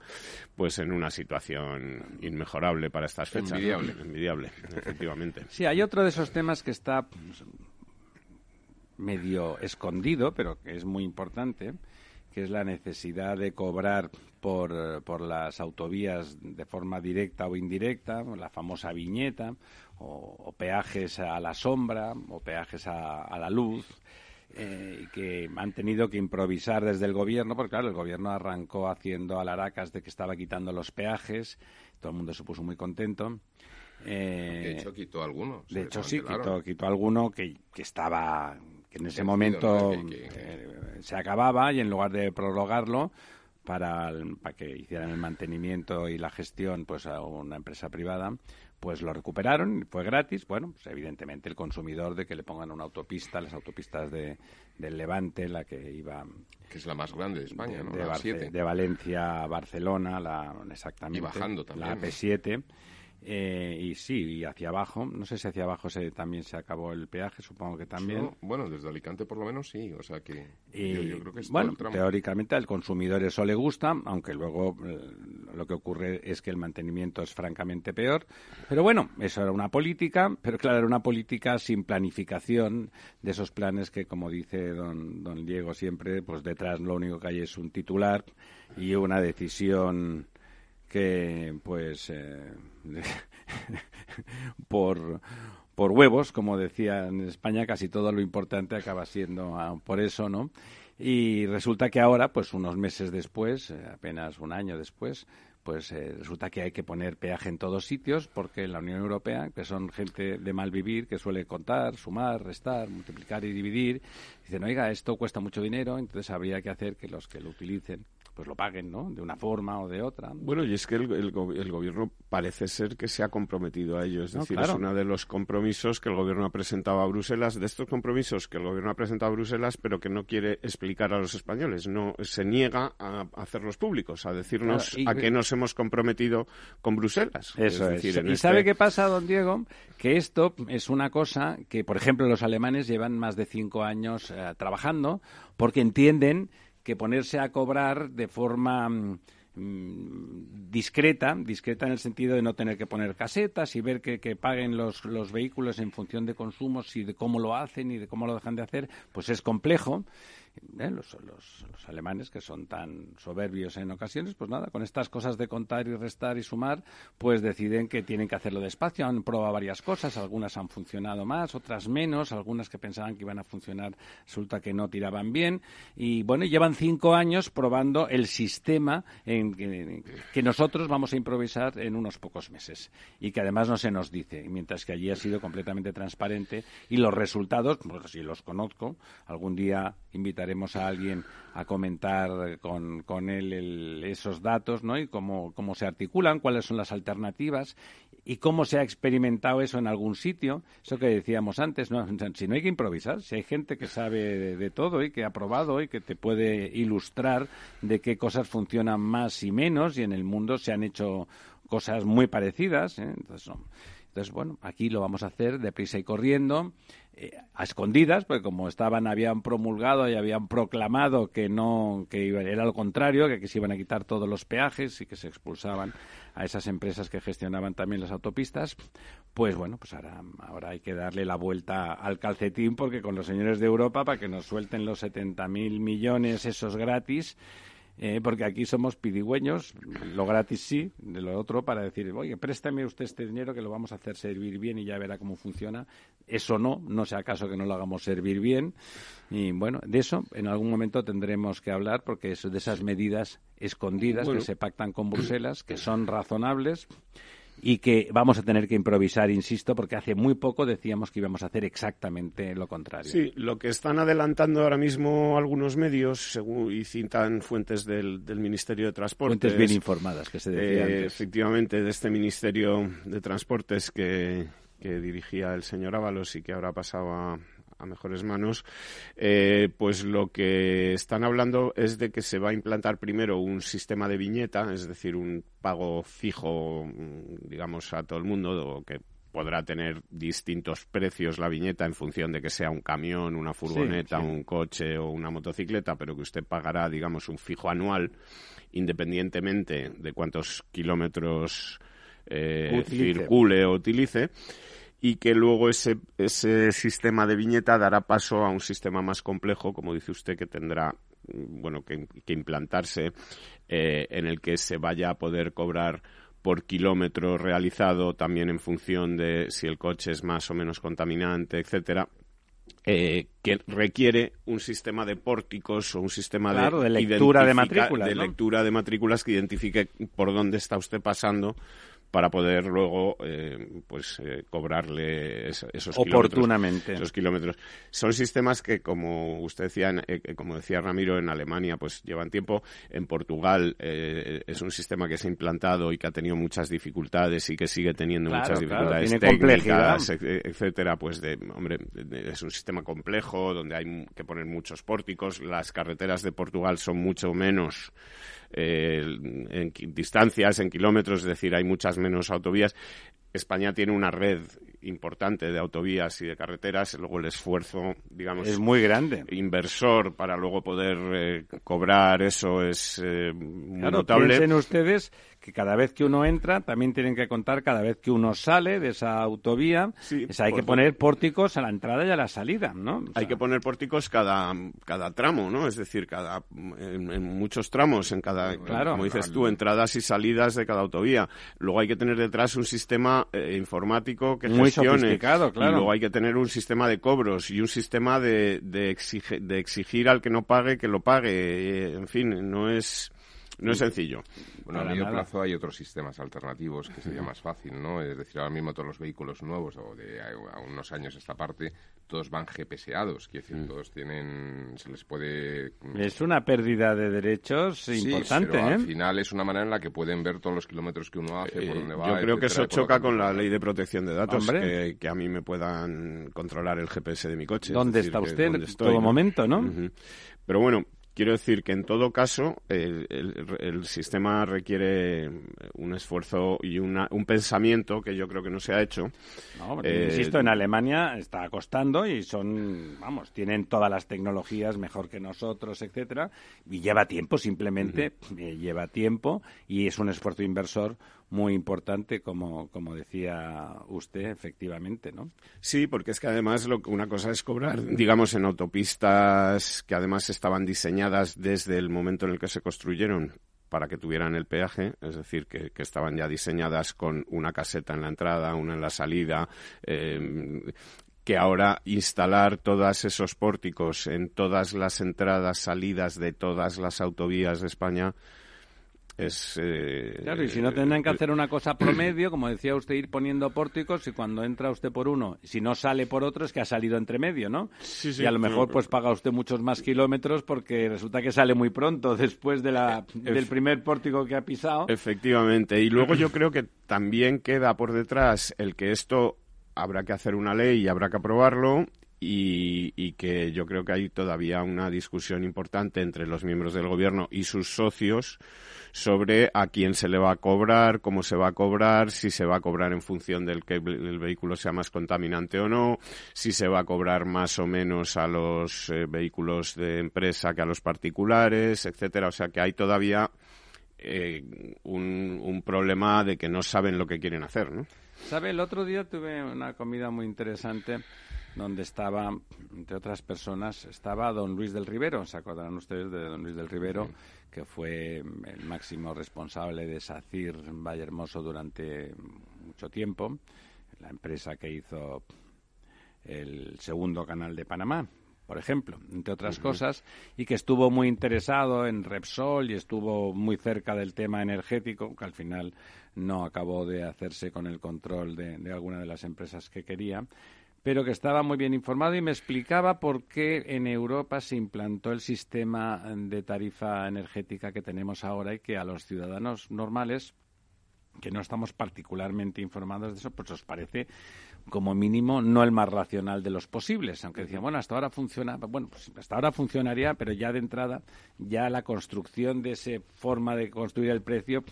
pues en una situación inmejorable para estas fechas. Envidiable. Envidiable, efectivamente. Sí, hay otro de esos temas que está medio escondido, pero que es muy importante, que es la necesidad de cobrar por, por, las autovías de forma directa o indirecta, la famosa viñeta, o, peajes a la sombra, o peajes a, la luz, eh, que han tenido que improvisar desde el gobierno, porque claro, el gobierno arrancó haciendo alaracas de que estaba quitando los peajes, todo el mundo se puso muy contento. de hecho, quitó algunos. De hecho, sí, quitó, quitó alguno que, que estaba que en ese momento eh, se acababa y en lugar de prolongarlo para, para que hicieran el mantenimiento y la gestión pues a una empresa privada pues lo recuperaron, fue gratis. Bueno, pues evidentemente el consumidor de que le pongan una autopista, las autopistas de, del Levante, la que iba... Que es la más grande de España, ¿no? De, de Valencia a Barcelona, la, exactamente. Y bajando también. La AP7. Eh, y sí, y hacia abajo, no sé si hacia abajo se, también se acabó el peaje, supongo que también. bueno, desde Alicante por lo menos sí, o sea que yo, creo que Bueno, teóricamente al consumidor eso le gusta, aunque luego eh, lo que ocurre es que el mantenimiento es francamente peor. Pero bueno, eso era una política, pero claro, era una política sin planificación de esos planes que, como dice don, don Diego siempre, pues detrás lo único que hay es un titular y una decisión que pues eh, por, por huevos, como decía en España, casi todo lo importante acaba siendo ah, por eso, ¿no? Y resulta que ahora, pues unos meses después, eh, apenas un año después, pues eh, resulta que hay que poner peaje en todos sitios porque en la Unión Europea, que son gente de mal vivir, que suele contar, sumar, restar, multiplicar y dividir, dicen, oiga, esto cuesta mucho dinero, entonces habría que hacer que los que lo utilicen pues lo paguen, ¿no? De una forma o de otra. Bueno, y es que el, el, gobierno parece ser que se ha comprometido a ello. Es decir, es uno de los compromisos que el gobierno ha presentado a Bruselas, de estos compromisos que el gobierno ha presentado a Bruselas, pero que no quiere explicar a los españoles. No se niega a hacerlos públicos, a decirnos a qué nos hemos comprometido con Bruselas. Eso es. ¿Y este sabe qué pasa, don Diego? Que esto es una cosa que, por ejemplo, los alemanes llevan más de cinco años eh, trabajando porque entienden que ponerse a cobrar de forma mm, discreta, discreta en el sentido de no tener que poner casetas y ver que, paguen los, los, vehículos en función de consumos y de cómo lo hacen y de cómo lo dejan de hacer, pues es complejo. ¿Eh? los, los, alemanes que son tan soberbios en ocasiones, pues nada, con estas cosas de contar y restar y sumar, pues deciden que tienen que hacerlo despacio. Han probado varias cosas, algunas han funcionado más, otras menos, algunas que pensaban que iban a funcionar resulta que no tiraban bien. Y bueno, llevan cinco años probando el sistema en que, nosotros vamos a improvisar en unos pocos meses y que además no se nos dice, mientras que allí ha sido completamente transparente y los resultados, pues si los conozco, algún día invitaré haremos a alguien a comentar con, con él esos datos, ¿no? Y cómo, cómo se articulan, cuáles son las alternativas y cómo se ha experimentado eso en algún sitio. Eso que decíamos antes, ¿no? Si no hay que improvisar, si hay gente que sabe de, todo y que ha probado y que te puede ilustrar de qué cosas funcionan más y menos y en el mundo se han hecho cosas muy parecidas. ¿eh? Entonces, entonces, bueno, aquí lo vamos a hacer deprisa y corriendo. Eh, a escondidas, porque como estaban, habían promulgado y habían proclamado que no, que era lo contrario, que, se iban a quitar todos los peajes y que se expulsaban a esas empresas que gestionaban también las autopistas, pues bueno, pues ahora, ahora hay que darle la vuelta al calcetín porque con los señores de Europa para que nos suelten los 70.000 millones esos gratis eh, porque aquí somos pidigüeños, lo gratis sí, de lo otro para decir, oye, préstame usted este dinero que lo vamos a hacer servir bien y ya verá cómo funciona. Eso no, no sea acaso que no lo hagamos servir bien. Y bueno, de eso en algún momento tendremos que hablar porque es de esas medidas escondidas que se pactan con Bruselas, que son razonables y que vamos a tener que improvisar, insisto, porque hace muy poco decíamos que íbamos a hacer exactamente lo contrario. Sí, lo que están adelantando ahora mismo algunos medios, según y citan fuentes del, Ministerio de Transportes. Fuentes bien informadas, que se decía eh, Efectivamente, de este Ministerio de Transportes que, que dirigía el señor Ábalos y que ahora pasaba a mejores manos, eh, pues lo que están hablando es de que se va a implantar primero un sistema de viñeta, es decir, un pago fijo, mm, digamos, a todo el mundo, que podrá tener distintos precios la viñeta en función de que sea un camión, una furgoneta, un coche o una motocicleta, pero que usted pagará, digamos, un fijo anual independientemente de cuántos kilómetros eh, circule o utilice y que luego ese, ese sistema de viñeta dará paso a un sistema más complejo, como dice usted, que tendrá mm, bueno que, implantarse eh, en el que se vaya a poder cobrar por kilómetro realizado también en función de si el coche es más o menos contaminante, etcétera eh, que requiere un sistema de pórticos o un sistema de, de lectura de matrículas, de lectura de matrículas que identifique por dónde está usted pasando para poder luego eh, pues eh, cobrarle esos oportunamente. Kilómetros, esos kilómetros. Son sistemas que como usted decía eh, como decía Ramiro en Alemania pues llevan tiempo. En Portugal es un sistema que se ha implantado y que ha tenido muchas dificultades y que sigue teniendo muchas dificultades técnicas etcétera pues de hombre es un sistema complejo donde hay que poner muchos pórticos. Las carreteras de Portugal son mucho menos eh, en distancias, en kilómetros, es decir, hay muchas menos autovías. España tiene una red importante de autovías y de carreteras, luego el esfuerzo, digamos, es muy grande. Inversor para luego poder eh, cobrar eso es eh, muy claro, notable. Piensen ustedes que cada vez que uno entra también tienen que contar cada vez que uno sale de esa autovía. hay que poner pórticos a la entrada y a la salida, ¿no? hay que poner pórticos cada, cada tramo, ¿no? Es decir, cada en, muchos tramos, en cada, como dices tú, entradas y salidas de cada autovía. Luego hay que tener detrás un sistema eh, informático que Muy gestione. Claro. Y luego hay que tener un sistema de cobros y un sistema de, de, de exigir al que no pague que lo pague. Eh, en fin, no es no es sencillo. Bueno, a medio plazo hay otros sistemas alternativos que sería más fácil, ¿no? Es decir, ahora mismo todos los vehículos nuevos o de a unos años esta parte, todos van GPSados, quiere decir, mm. todos tienen, se les puede... Es una pérdida de derechos importante, pero ¿eh? al final es una manera en la que pueden ver todos los kilómetros que uno hace, por eh, dónde va, Yo creo que eso choca con la ley de protección de datos, que, a mí me puedan controlar el GPS de mi coche. ¿Dónde está usted en todo momento, no? Pero bueno, Quiero decir que en todo caso el, sistema requiere un esfuerzo y una, un pensamiento que yo creo que no se ha hecho. No, eh, insisto, en Alemania está costando y son, vamos, tienen todas las tecnologías mejor que nosotros, etcétera, y lleva tiempo, simplemente eh, lleva tiempo y es un esfuerzo inversor muy importante, como, como decía usted, efectivamente, ¿no? Sí, porque es que además lo, una cosa es cobrar, digamos, en autopistas que además estaban diseñadas desde el momento en el que se construyeron para que tuvieran el peaje, es decir, que, estaban ya diseñadas con una caseta en la entrada, una en la salida, eh, que ahora instalar todos esos pórticos en todas las entradas, salidas de todas las autovías de España, es... Eh, claro, y si no tendrán que hacer una cosa promedio, como decía usted, ir poniendo pórticos y cuando entra usted por uno, si no sale por otro es que ha salido entre medio, ¿no? Sí, sí, y a lo mejor pues paga usted muchos más kilómetros porque resulta que sale muy pronto después de la, del primer pórtico que ha pisado. Efectivamente, y luego yo creo que también queda por detrás el que esto habrá que hacer una ley y habrá que aprobarlo y, y, que yo creo que hay todavía una discusión importante entre los miembros del gobierno y sus socios sobre a quién se le va a cobrar, cómo se va a cobrar, si se va a cobrar en función del que el vehículo sea más contaminante o no, si se va a cobrar más o menos a los eh, vehículos de empresa que a los particulares, etcétera. O sea que hay todavía eh, un, un problema de que no saben lo que quieren hacer, ¿no? ¿Sabe? El otro día tuve una comida muy interesante donde estaba, entre otras personas, estaba don Luis del Rivero. ¿Se acordarán ustedes de don Luis del Rivero? Que fue el máximo responsable de SACIR Valle Hermoso durante mucho tiempo, la empresa que hizo el segundo canal de Panamá, por ejemplo, entre otras cosas, y que estuvo muy interesado en Repsol y estuvo muy cerca del tema energético, que al final no acabó de hacerse con el control de, de alguna de las empresas que quería pero que estaba muy bien informado y me explicaba por qué en Europa se implantó el sistema de tarifa energética que tenemos ahora y que a los ciudadanos normales que no estamos particularmente informados de eso, pues os parece como mínimo no el más racional de los posibles, aunque decían, bueno, hasta ahora funciona, bueno, pues hasta ahora funcionaría, pero ya de entrada, ya la construcción de esa forma de construir el precio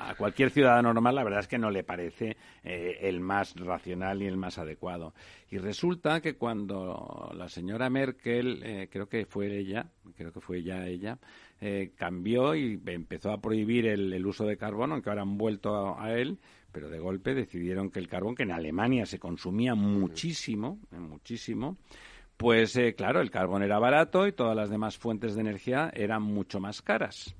a cualquier ciudadano normal la verdad es que no le parece eh, el más racional ni el más adecuado. Y resulta que cuando la señora Merkel, eh, creo que fue ella, creo que fue ya ella, eh, cambió y empezó a prohibir el, uso de carbón, aunque ahora han vuelto a, él, pero de golpe decidieron que el carbón, que en Alemania se consumía muchísimo, muchísimo, pues claro, el carbón era barato y todas las demás fuentes de energía eran mucho más caras.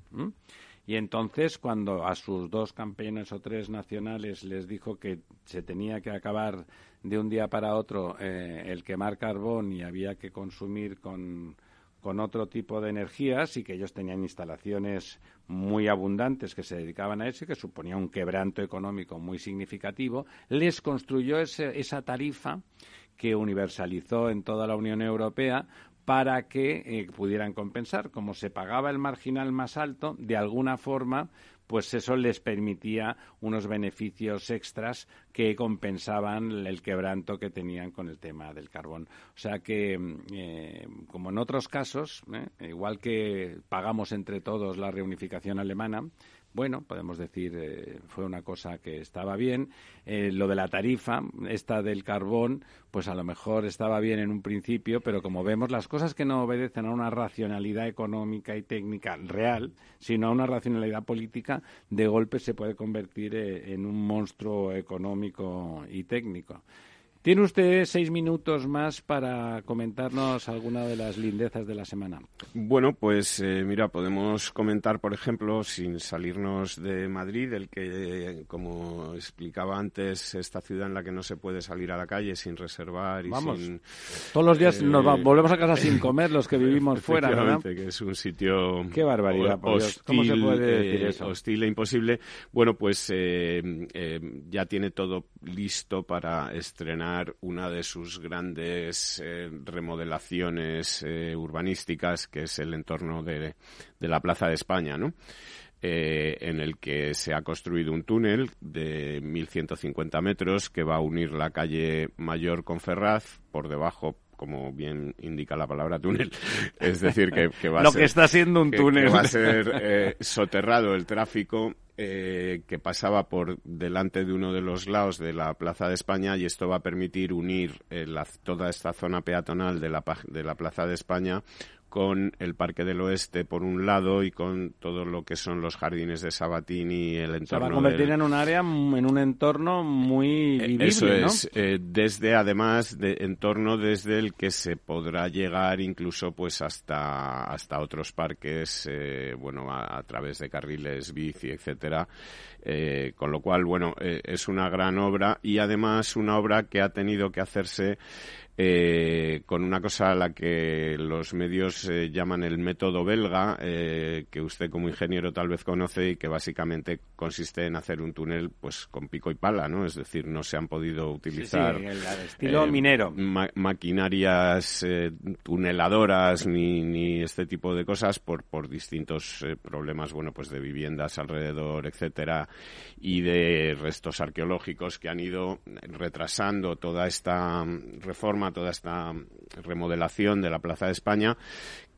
Y entonces, cuando a sus dos campeones o tres nacionales les dijo que se tenía que acabar de un día para otro eh, el quemar carbón y había que consumir con, con otro tipo de energías y que ellos tenían instalaciones muy abundantes que se dedicaban a eso y que suponía un quebranto económico muy significativo, les construyó esa tarifa que universalizó en toda la Unión Europea para que eh, pudieran compensar. Como se pagaba el marginal más alto, de alguna forma, pues eso les permitía unos beneficios extras que compensaban el quebranto que tenían con el tema del carbón. O sea que, mm, eh, como en otros casos, eh, igual que pagamos entre todos la reunificación alemana, bueno, podemos decir, eh, fue una cosa que estaba bien. Eh, lo de la tarifa, esta del carbón, pues a lo mejor estaba bien en un principio, pero como vemos, las cosas que no obedecen a una racionalidad económica y técnica real, sino a una racionalidad política, de golpe se puede convertir eh, en un monstruo económico y técnico. Tiene usted seis minutos más para comentarnos alguna de las lindezas de la semana. Bueno, pues eh, mira, podemos comentar, por ejemplo, sin salirnos de Madrid, el que, como explicaba antes, esta ciudad en la que no se puede salir a la calle sin reservar y Vamos, sin... todos los días eh, nos va- volvemos a casa sin comer los que vivimos fuera, ¿verdad? Que es un sitio Qué barbaridad, por Dios. hostil, ¿Cómo se puede decir eh, eso? hostil e imposible. Bueno, pues eh, eh, ya tiene todo listo para estrenar una de sus grandes eh, remodelaciones eh, urbanísticas, que es el entorno de, la Plaza de España, ¿no? eh, en el que se ha construido un túnel de 1.150 metros que va a unir la calle Mayor con Ferraz por debajo como bien indica la palabra túnel, es decir, que, que va a Lo ser, que está siendo un que- túnel. que va a ser eh, soterrado el tráfico eh, que pasaba por delante de uno de los lados de la Plaza de España y esto va a permitir unir eh, la- toda esta zona peatonal de la, de la Plaza de España con el Parque del Oeste por un lado y con todo lo que son los jardines de Sabatini y el Se entorno va a convertir del- en un área, mm, en un entorno muy eh, vivible, Eso ¿no? es, eh, desde además de entorno desde el que se podrá llegar incluso pues hasta hasta otros parques, eh, bueno a, a través de carriles bici, etcétera. Eh, con lo cual, bueno, eh, es una gran obra y además una obra que ha tenido que hacerse eh, con una cosa a la que los medios eh, llaman el método belga, eh, que usted como ingeniero tal vez conoce y que básicamente consiste en hacer un túnel pues con pico y pala, ¿no? Es decir, no se han podido utilizar sí, el- el estilo minero. ma- maquinarias tuneladoras ni, ni este tipo de cosas por, por distintos problemas, bueno, pues de viviendas alrededor, etcétera, y de restos arqueológicos que han ido retrasando toda esta mm, toda esta remodelación de la Plaza de España,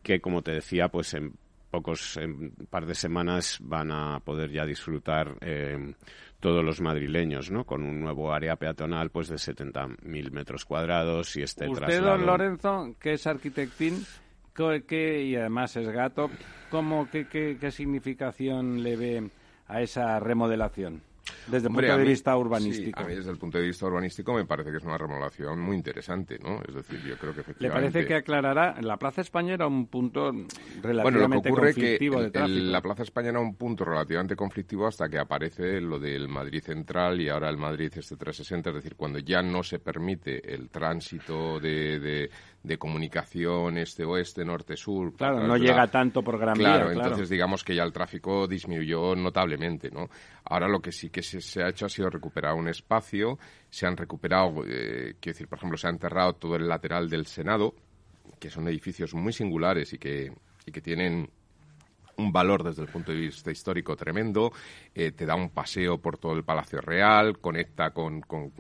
que como te decía, pues en pocos en un par de semanas van a poder ya disfrutar eh, todos los madrileños, ¿no? Con un nuevo área peatonal, pues de 70.000 metros cuadrados y este Usted, traslado. don Lorenzo, que es arquitectín co- que, y además es gato, ¿cómo, qué, qué, qué significación le ve a esa remodelación? Desde el Hombre, punto de mí- vista sí, urbanístico. a mí desde el punto de vista urbanístico me parece que es una remodelación muy interesante, ¿no? Es decir, yo creo que ¿Le efectivamente... parece que aclarará? La Plaza España era un punto Bueno, relativamente lo que ocurre es que conflictivo de tráfico. el- la Plaza España era un punto relativamente conflictivo hasta que aparece lo del Madrid Central y ahora el Madrid este 360, es decir, cuando ya no se permite el tránsito de, de, de comunicación este-oeste, norte-sur. Claro, no llega la- tanto por Gran claro, Vía, claro. entonces digamos que ya el tráfico disminuyó notablemente, ¿no? Ahora lo que sí que se, se ha hecho ha sido recuperar un espacio, se han recuperado, eh, quiero decir, por ejemplo, se ha enterrado todo el lateral del Senado, que son edificios muy singulares y que, y que tienen un valor desde el punto de vista histórico tremendo, eh, te da un paseo por todo el Palacio Real, conecta con, con-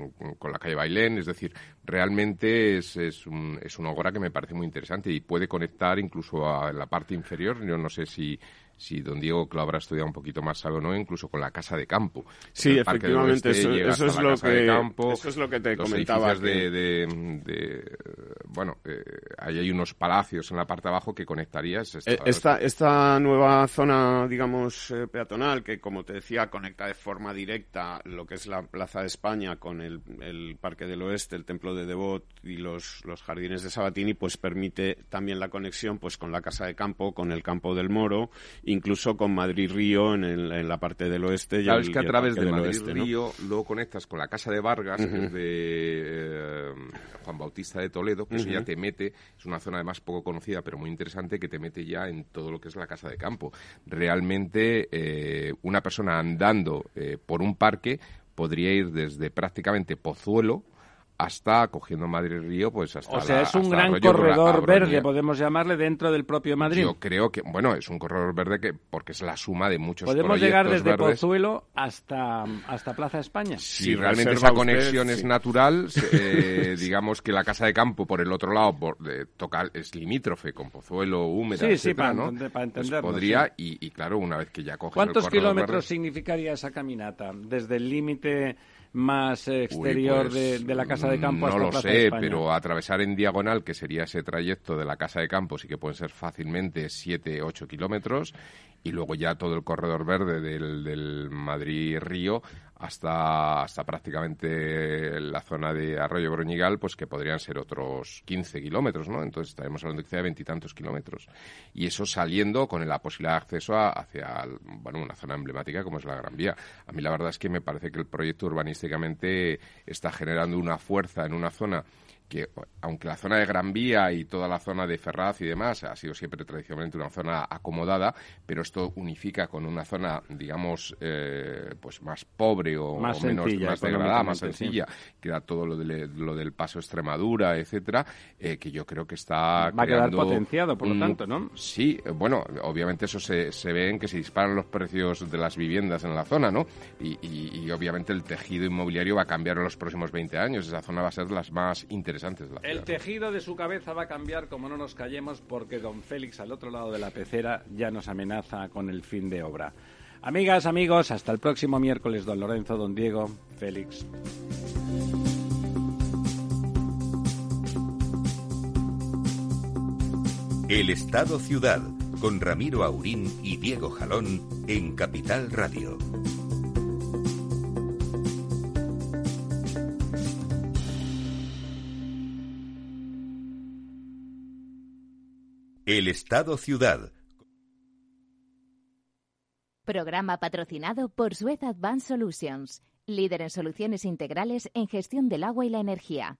la calle Bailén, es decir, realmente es, es, un- es una obra que me parece muy interesante y puede conectar incluso a la parte inferior, yo no sé si, si don Diego que lo habrá estudiado un poquito más sabe o no, incluso con la Casa de Campo. Sí, efectivamente, eso- es lo que- Campo, eso es lo que te los comentaba, edificios que- de, de- de bueno, eh, ahí hay unos palacios en la parte de abajo que conectarías. Eh, esta, esta nueva zona, digamos, eh, peatonal, que como te decía, conecta de forma directa lo que es la Plaza de España con el, el Parque del Oeste, el Templo de Devot y los, los jardines de Sabatini, pues permite también la conexión pues con la Casa de Campo, con el Campo del Moro, incluso con Madrid-Río en, en, la parte del oeste. Claro, es que a través de Madrid-Río luego conectas con la Casa de Vargas, que es de Juan Bautista de Toledo, que eso ya te mete, es una zona además poco conocida, pero muy interesante, que te mete ya en todo lo que es la casa de campo. Realmente, eh, una persona andando eh, por un parque podría ir desde prácticamente Pozuelo, hasta cogiendo Madrid Río, pues hasta. O sea, es un gran corredor verde, podemos llamarle, dentro del propio Madrid. Yo creo que, bueno, es un corredor verde que porque es la suma de muchos Podemos llegar desde Pozuelo hasta, hasta Plaza España. Si, realmente esa conexión es natural, eh, digamos que la casa de campo por el otro lado por, toca, es limítrofe con Pozuelo, húmeda, sí, sí, para, ¿no? para pues podría, y, claro, una vez que ya coges ¿Cuántos el kilómetros significaría esa caminata? Desde el límite más exterior de, pues, de, la casa de campo no hasta lo Plaza sé, de pero atravesar en diagonal, que sería ese trayecto de la casa de campo, sí que pueden ser fácilmente 7, 8 kilómetros, y luego ya todo el corredor verde del, del Madrid-Río hasta, hasta prácticamente la zona de Arroyo Broñigal, pues que podrían ser otros 15 kilómetros, ¿no? Entonces estaremos hablando de veintitantos kilómetros. Y eso saliendo con la posibilidad de acceso a, hacia, bueno, una zona emblemática como es la Gran Vía. A mí la verdad es que me parece que el proyecto urbanísticamente está generando una fuerza en una zona que aunque la zona de Gran Vía y toda la zona de Ferraz y demás ha sido siempre tradicionalmente una zona acomodada, pero esto unifica con una zona, digamos, eh, pues más pobre o, más o menos sencilla, más degradada, más sencilla, que era todo lo, de, lo del paso Extremadura, etcétera, eh, que yo creo que está Va a quedar potenciado, por lo un- tanto, ¿no? Sí, bueno, obviamente eso se, se ve en que se disparan los precios de las viviendas en la zona, ¿no? Y, y- y obviamente el tejido inmobiliario va a cambiar en los próximos 20 años. Esa zona va a ser las más interesantes la El ciudad. tejido de su cabeza va a cambiar como no nos callemos porque don Félix al otro lado de la pecera ya nos amenaza con el fin de obra. Amigas, amigos, hasta el próximo miércoles, don Lorenzo, don Diego, Félix. El Estado Ciudad, con Ramiro Aurín y Diego Jalón en Capital Radio. El Estado Ciudad, Programa patrocinado por Suez Advanced Solutions, líder en soluciones integrales en gestión del agua y la energía.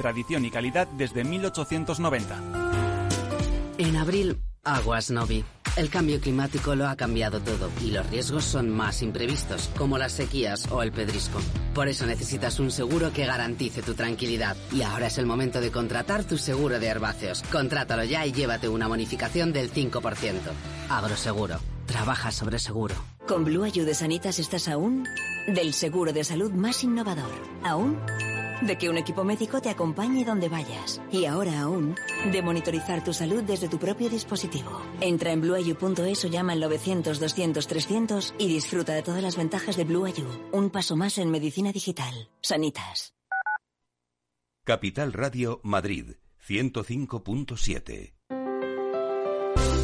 tradición y calidad desde 1890. En abril, aguas Novi. El cambio climático lo ha cambiado todo y los riesgos son más imprevistos, como las sequías o el pedrisco. Por eso necesitas un seguro que garantice tu tranquilidad. Y ahora es el momento de contratar tu seguro de herbáceos. Contrátalo ya y llévate una bonificación del 5%. Agroseguro. Trabaja sobre seguro. Con Blue Ayude Sanitas estás aún del seguro de salud más innovador. Aún de que un equipo médico te acompañe donde vayas. Y ahora aún de monitorizar tu salud desde tu propio dispositivo. Entra en blueayu.es o llama al 900 200 300 y disfruta de todas las ventajas de Blue Ayu. Un paso más en medicina digital. Sanitas. Capital Radio Madrid 105.7.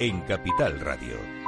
en Capital Radio.